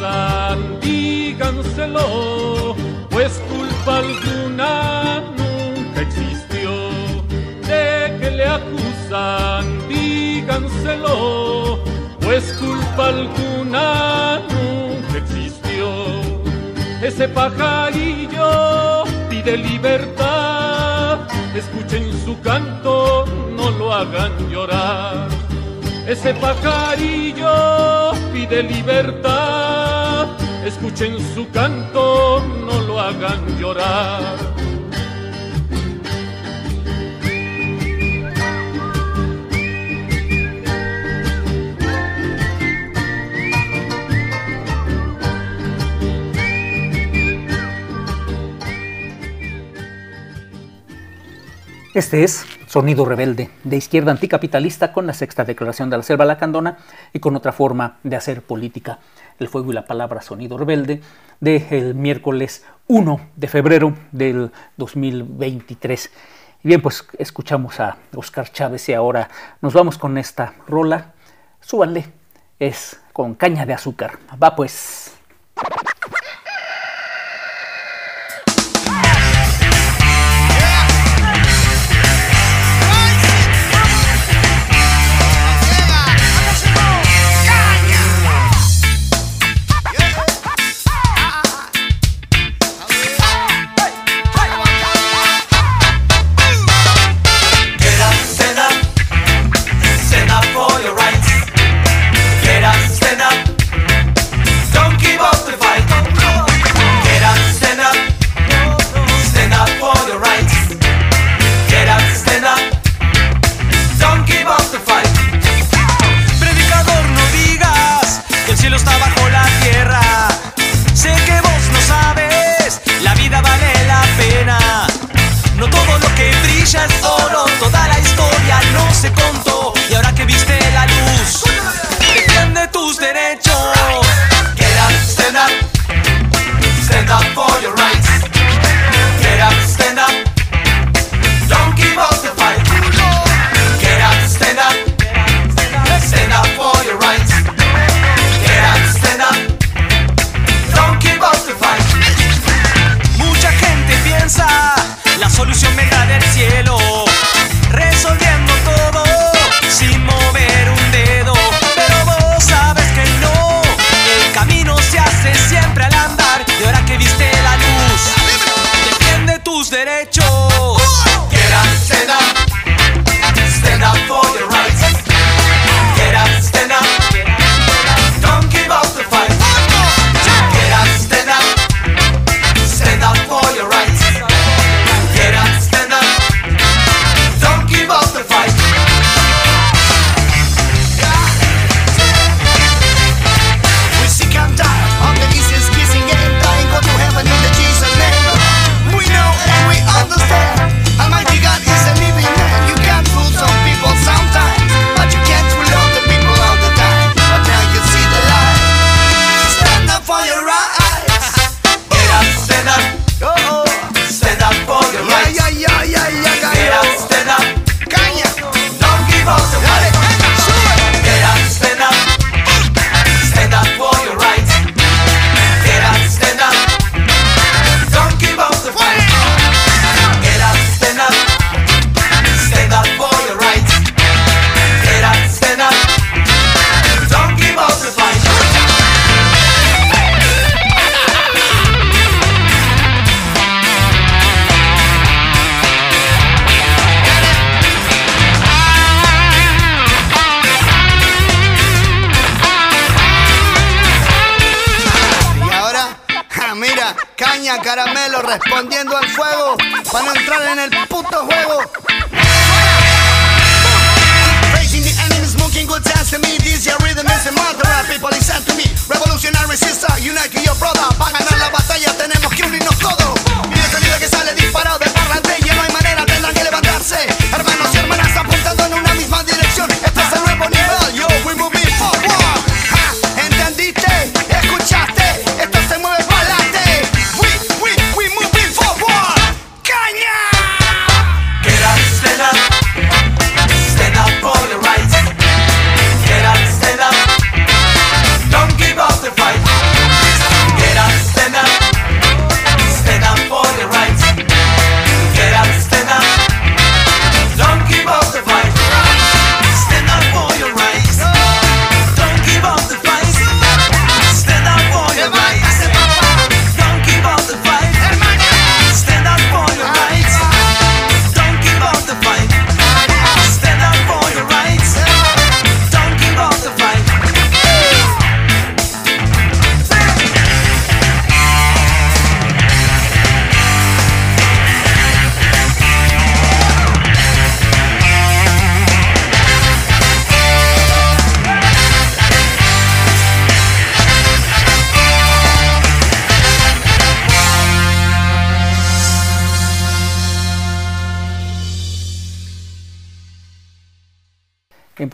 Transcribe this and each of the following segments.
piensan, díganselo, pues culpa alguna nunca existió. De que le acusan, díganselo, pues culpa alguna nunca existió. Ese pajarillo pide libertad, escuchen su canto, no lo hagan llorar. Ese pajarillo pide libertad Sonido Rebelde, de izquierda anticapitalista con la sexta declaración de la selva lacandona y con otra forma de hacer política. El fuego y la palabra Sonido Rebelde del miércoles 1 de febrero del 2023. Y bien, pues escuchamos a Oscar Chávez y ahora nos vamos con esta rola. Súbanle, es con caña de azúcar. Va pues.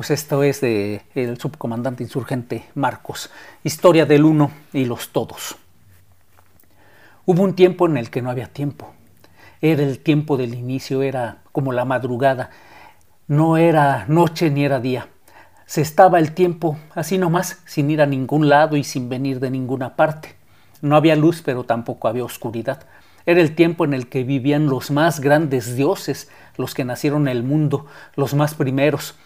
Pues esto es de el subcomandante insurgente Marcos, historia del uno y los todos. Hubo un tiempo en el que no había tiempo. Era el tiempo del inicio, era como la madrugada. No era noche ni era día. Se estaba el tiempo así nomás, sin ir a ningún lado y sin venir de ninguna parte. No había luz, pero tampoco había oscuridad. Era el tiempo en el que vivían los más grandes dioses, los que nacieron en el mundo, los más primeros.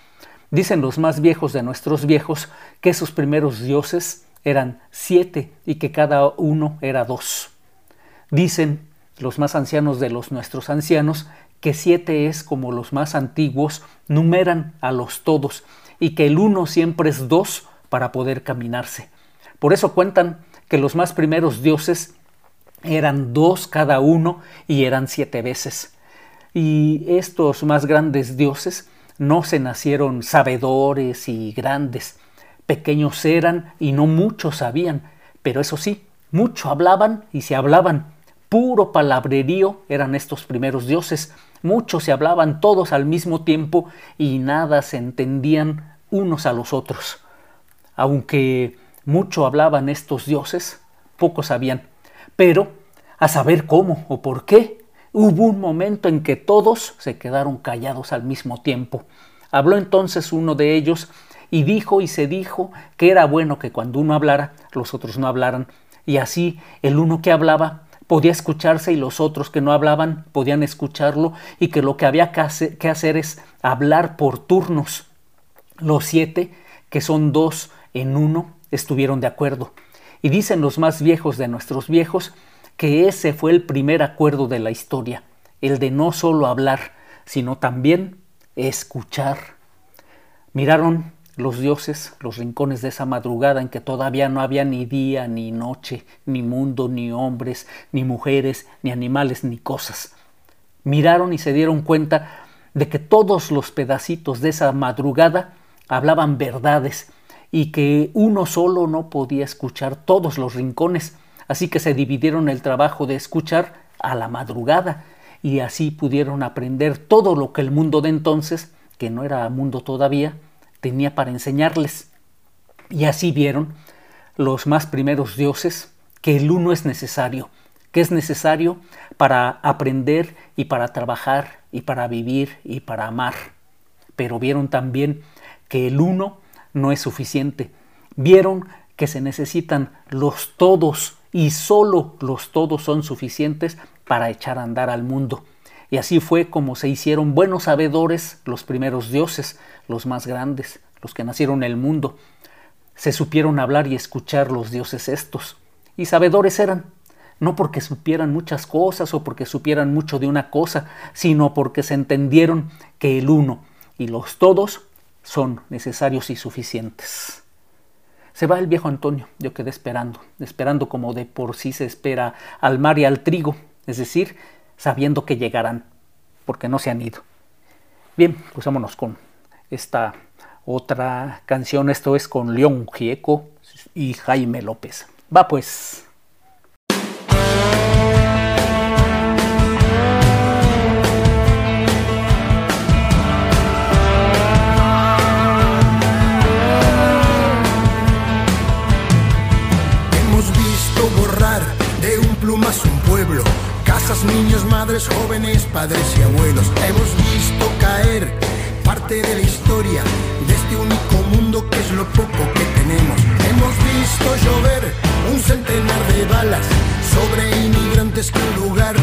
Dicen los más viejos de nuestros viejos que esos primeros dioses eran siete y que cada uno era dos. Dicen los más ancianos de los nuestros ancianos que siete es como los más antiguos numeran a los todos y que el uno siempre es dos para poder caminarse. Por eso cuentan que los más primeros dioses eran dos cada uno y eran siete veces. Y estos más grandes dioses no se nacieron sabedores y grandes, pequeños eran y no muchos sabían, pero eso sí, mucho hablaban y se hablaban. Puro palabrerío eran estos primeros dioses, muchos se hablaban todos al mismo tiempo y nada se entendían unos a los otros. Aunque mucho hablaban estos dioses, pocos sabían, pero a saber cómo o por qué, hubo un momento en que todos se quedaron callados al mismo tiempo. Habló entonces uno de ellos y dijo y se dijo que era bueno que cuando uno hablara, los otros no hablaran, y así el uno que hablaba podía escucharse y los otros que no hablaban podían escucharlo y que lo que había que hacer, es hablar por turnos. Los siete, que son dos en uno, estuvieron de acuerdo. Y dicen los más viejos de nuestros viejos que ese fue el primer acuerdo de la historia, el de no solo hablar, sino también escuchar. Miraron los dioses los rincones de esa madrugada en que todavía no había ni día, ni noche, ni mundo, ni hombres, ni mujeres, ni animales, ni cosas. Miraron y se dieron cuenta de que todos los pedacitos de esa madrugada hablaban verdades y que uno solo no podía escuchar todos los rincones, así que se dividieron el trabajo de escuchar a la madrugada y así pudieron aprender todo lo que el mundo de entonces, que no era mundo todavía, tenía para enseñarles. Y así vieron los más primeros dioses que el uno es necesario, que es necesario para aprender y para trabajar y para vivir y para amar. Pero vieron también que el uno no es suficiente. Vieron que se necesitan los todos y solo los todos son suficientes para echar a andar al mundo. Y así fue como se hicieron buenos sabedores los primeros dioses, los más grandes, los que nacieron en el mundo. Se supieron hablar y escuchar los dioses estos. Y sabedores eran, no porque supieran muchas cosas o porque supieran mucho de una cosa, sino porque se entendieron que el uno y los todos son necesarios y suficientes. Se va el viejo Antonio, yo quedé esperando, esperando como de por sí se espera al mar y al trigo, es decir, sabiendo que llegarán, porque no se han ido. Bien, pues vámonos con esta otra canción, esto es con León Gieco y Jaime López. Va pues. plumas un pueblo, casas, niños, madres, jóvenes, padres y abuelos. Hemos visto caer parte de la historia de este único mundo que es lo poco que tenemos. Hemos visto llover un centenar de balas sobre inmigrantes que un lugar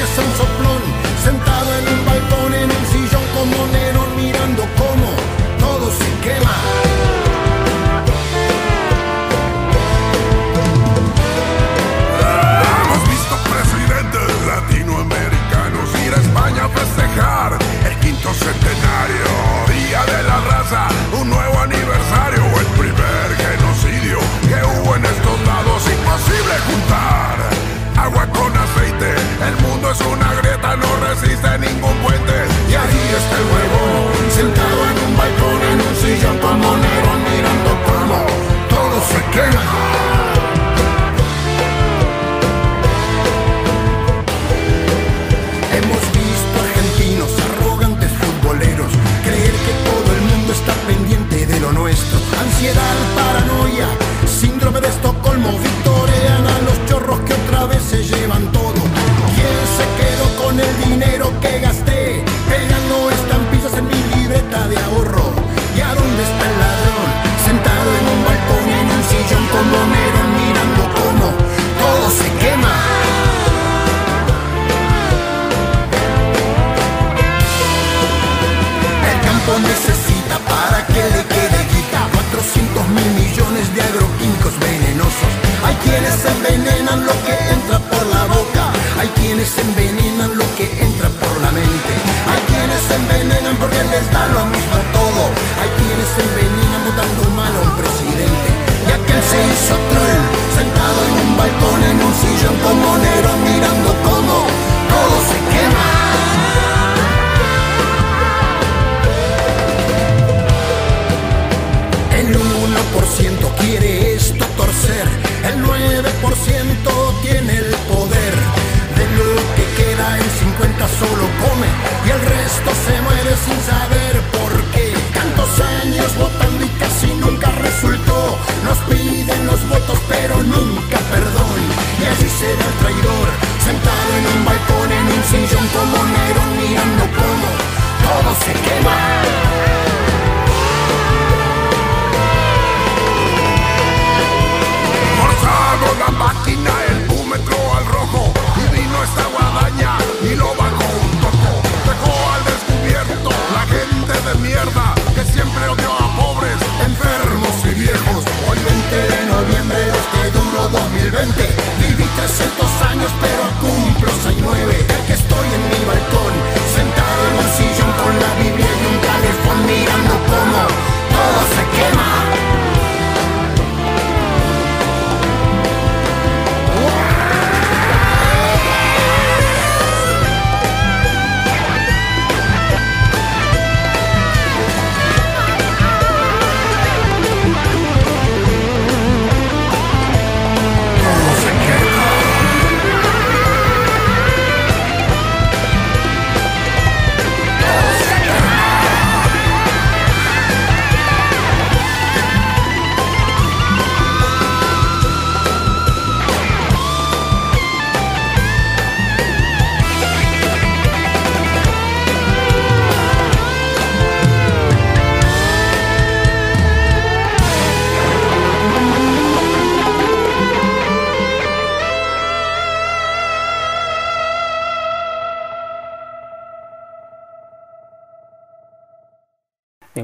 Esses são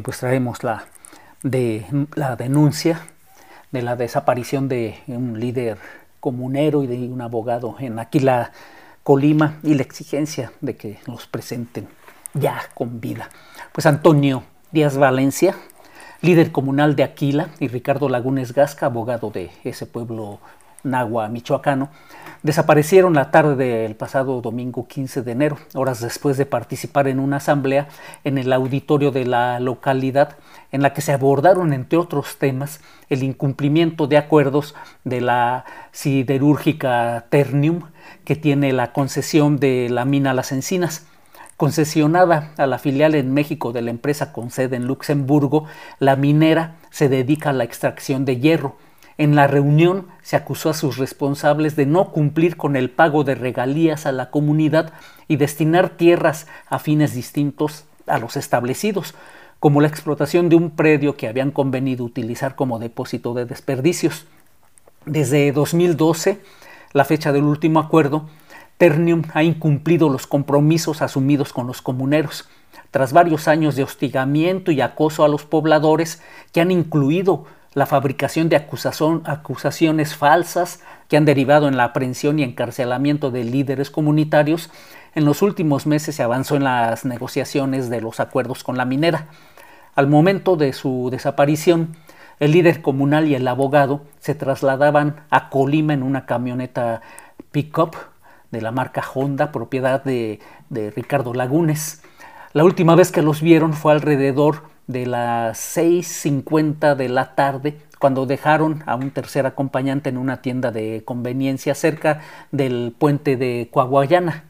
pues traemos la, de, la denuncia de la desaparición de un líder comunero y de un abogado en Aquila, Colima, y la exigencia de que los presenten ya con vida. Pues Antonio Díaz Valencia, líder comunal de Aquila, y Ricardo Lagunes Gasca, abogado de ese pueblo Nagua, michoacano, desaparecieron la tarde del pasado domingo 15 de enero, horas después de participar en una asamblea en el auditorio de la localidad en la que se abordaron, entre otros temas, el incumplimiento de acuerdos de la siderúrgica Ternium, que tiene la concesión de la mina Las Encinas. Concesionada a la filial en México de la empresa con sede en Luxemburgo, la minera se dedica a la extracción de hierro. En la reunión se acusó a sus responsables de no cumplir con el pago de regalías a la comunidad y destinar tierras a fines distintos a los establecidos, como la explotación de un predio que habían convenido utilizar como depósito de desperdicios. Desde 2012, la fecha del último acuerdo, Ternium ha incumplido los compromisos asumidos con los comuneros, tras varios años de hostigamiento y acoso a los pobladores que han incluido la fabricación de acusaciones falsas que han derivado en la aprehensión y encarcelamiento de líderes comunitarios, en los últimos meses se avanzó en las negociaciones de los acuerdos con la minera. Al momento de su desaparición, el líder comunal y el abogado se trasladaban a Colima en una camioneta pick-up de la marca Honda, propiedad de, de, Ricardo Lagunes. La última vez que los vieron fue alrededor de las 6.50 de la tarde, cuando dejaron a un tercer acompañante en una tienda de conveniencia cerca del puente de Coahuayana.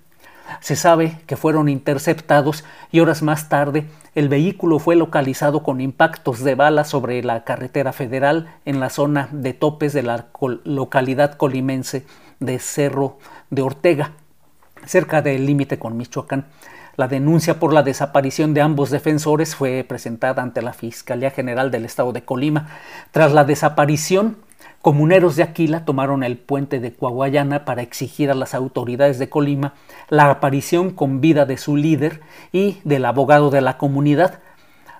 Se sabe que fueron interceptados y horas más tarde el vehículo fue localizado con impactos de bala sobre la carretera federal en la zona de topes de la localidad colimense de Cerro de Ortega, cerca del límite con Michoacán. La denuncia por la desaparición de ambos defensores fue presentada ante la Fiscalía General del Estado de Colima. Tras la desaparición, Comuneros de Aquila tomaron el puente de Coahuayana para exigir a las autoridades de Colima la aparición con vida de su líder y del abogado de la comunidad.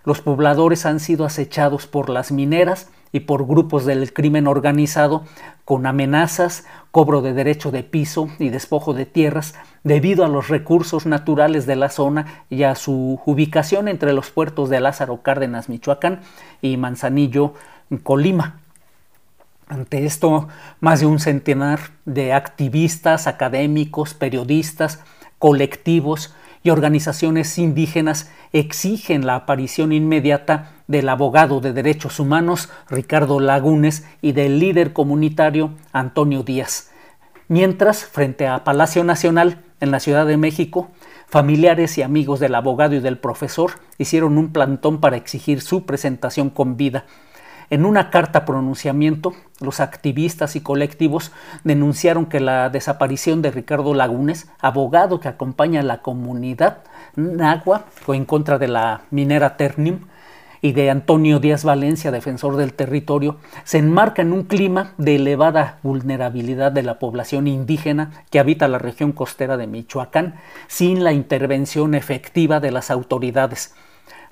Los pobladores han sido acechados por las mineras y por grupos del crimen organizado con amenazas, cobro de derecho de piso y despojo de tierras debido a los recursos naturales de la zona y a su ubicación entre los puertos de Lázaro Cárdenas, Michoacán y Manzanillo, Colima. Ante esto, más de un centenar de activistas, académicos, periodistas, colectivos y organizaciones indígenas exigen la aparición inmediata del abogado de derechos humanos Ricardo Lagunes y del líder comunitario Antonio Díaz. Mientras, frente a Palacio Nacional, en la Ciudad de México, familiares y amigos del abogado y del profesor hicieron un plantón para exigir su presentación con vida en una carta pronunciamiento, los activistas y colectivos denunciaron que la desaparición de Ricardo Lagunes, abogado que acompaña a la comunidad Nagua, fue en contra de la minera Ternium, y de Antonio Díaz Valencia, defensor del territorio, se enmarca en un clima de elevada vulnerabilidad de la población indígena que habita la región costera de Michoacán, sin la intervención efectiva de las autoridades.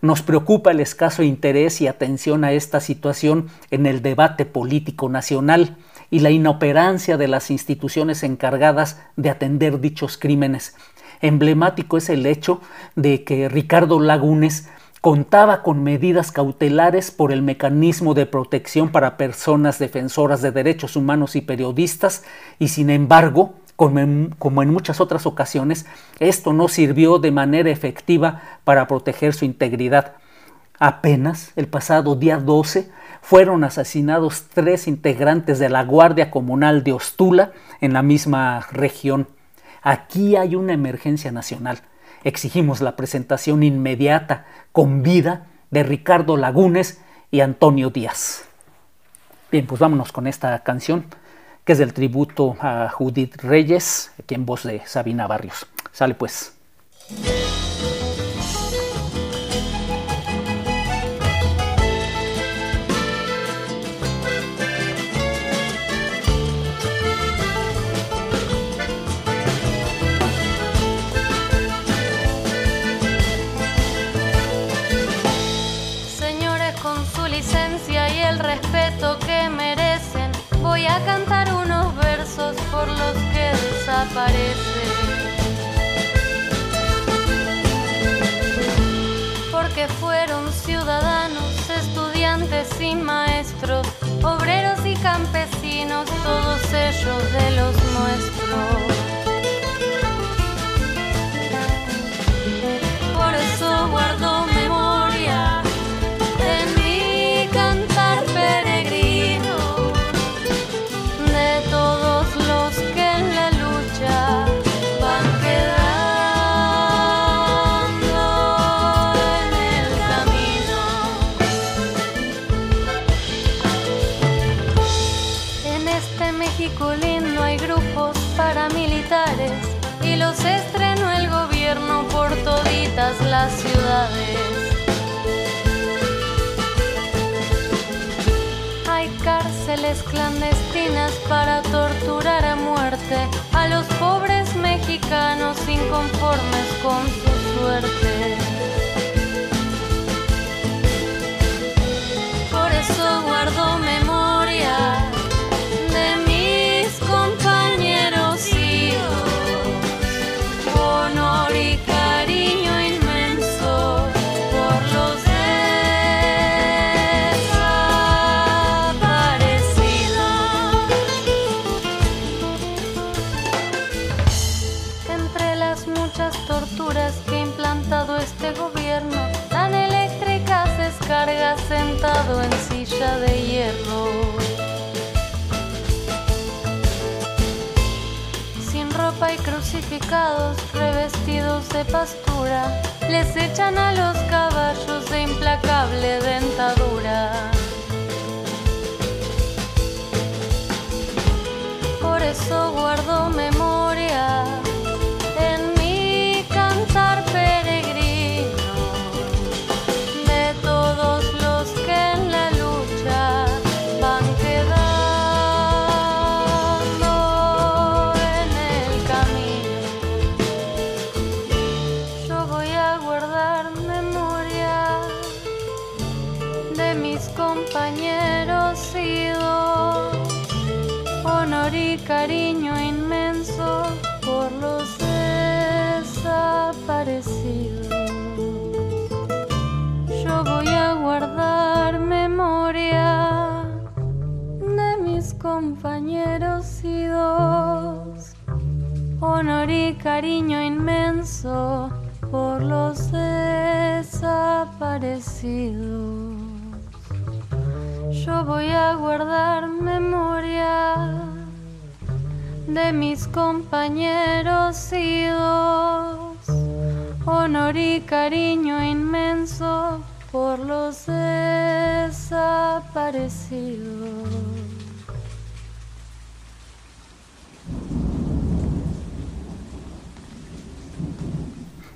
Nos preocupa el escaso interés y atención a esta situación en el debate político nacional y la inoperancia de las instituciones encargadas de atender dichos crímenes. Emblemático es el hecho de que Ricardo Lagunes contaba con medidas cautelares por el mecanismo de protección para personas defensoras de derechos humanos y periodistas y sin embargo como en, muchas otras ocasiones, esto no sirvió de manera efectiva para proteger su integridad. Apenas el pasado día 12 fueron asesinados tres integrantes de la Guardia Comunal de Ostula en la misma región. Aquí hay una emergencia nacional. Exigimos la presentación inmediata, con vida, de Ricardo Lagunes y Antonio Díaz. Bien, pues vámonos con esta canción que es del tributo a Judith Reyes, aquí en voz de Sabina Barrios. Sale pues. A los pobres mexicanos inconformes con su revestidos de pastura, les echan a los caballos de implacable dentadura. Por eso guardo memoria compañeros idos, honor y cariño inmenso por los desaparecidos. Yo voy a guardar memoria de mis compañeros idos, honor y cariño inmenso por los desaparecidos.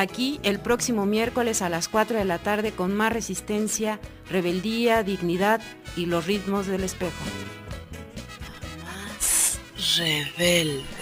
Aquí el próximo miércoles a las 4 de la tarde con más resistencia, rebeldía, dignidad y los ritmos del espejo. Rebelde.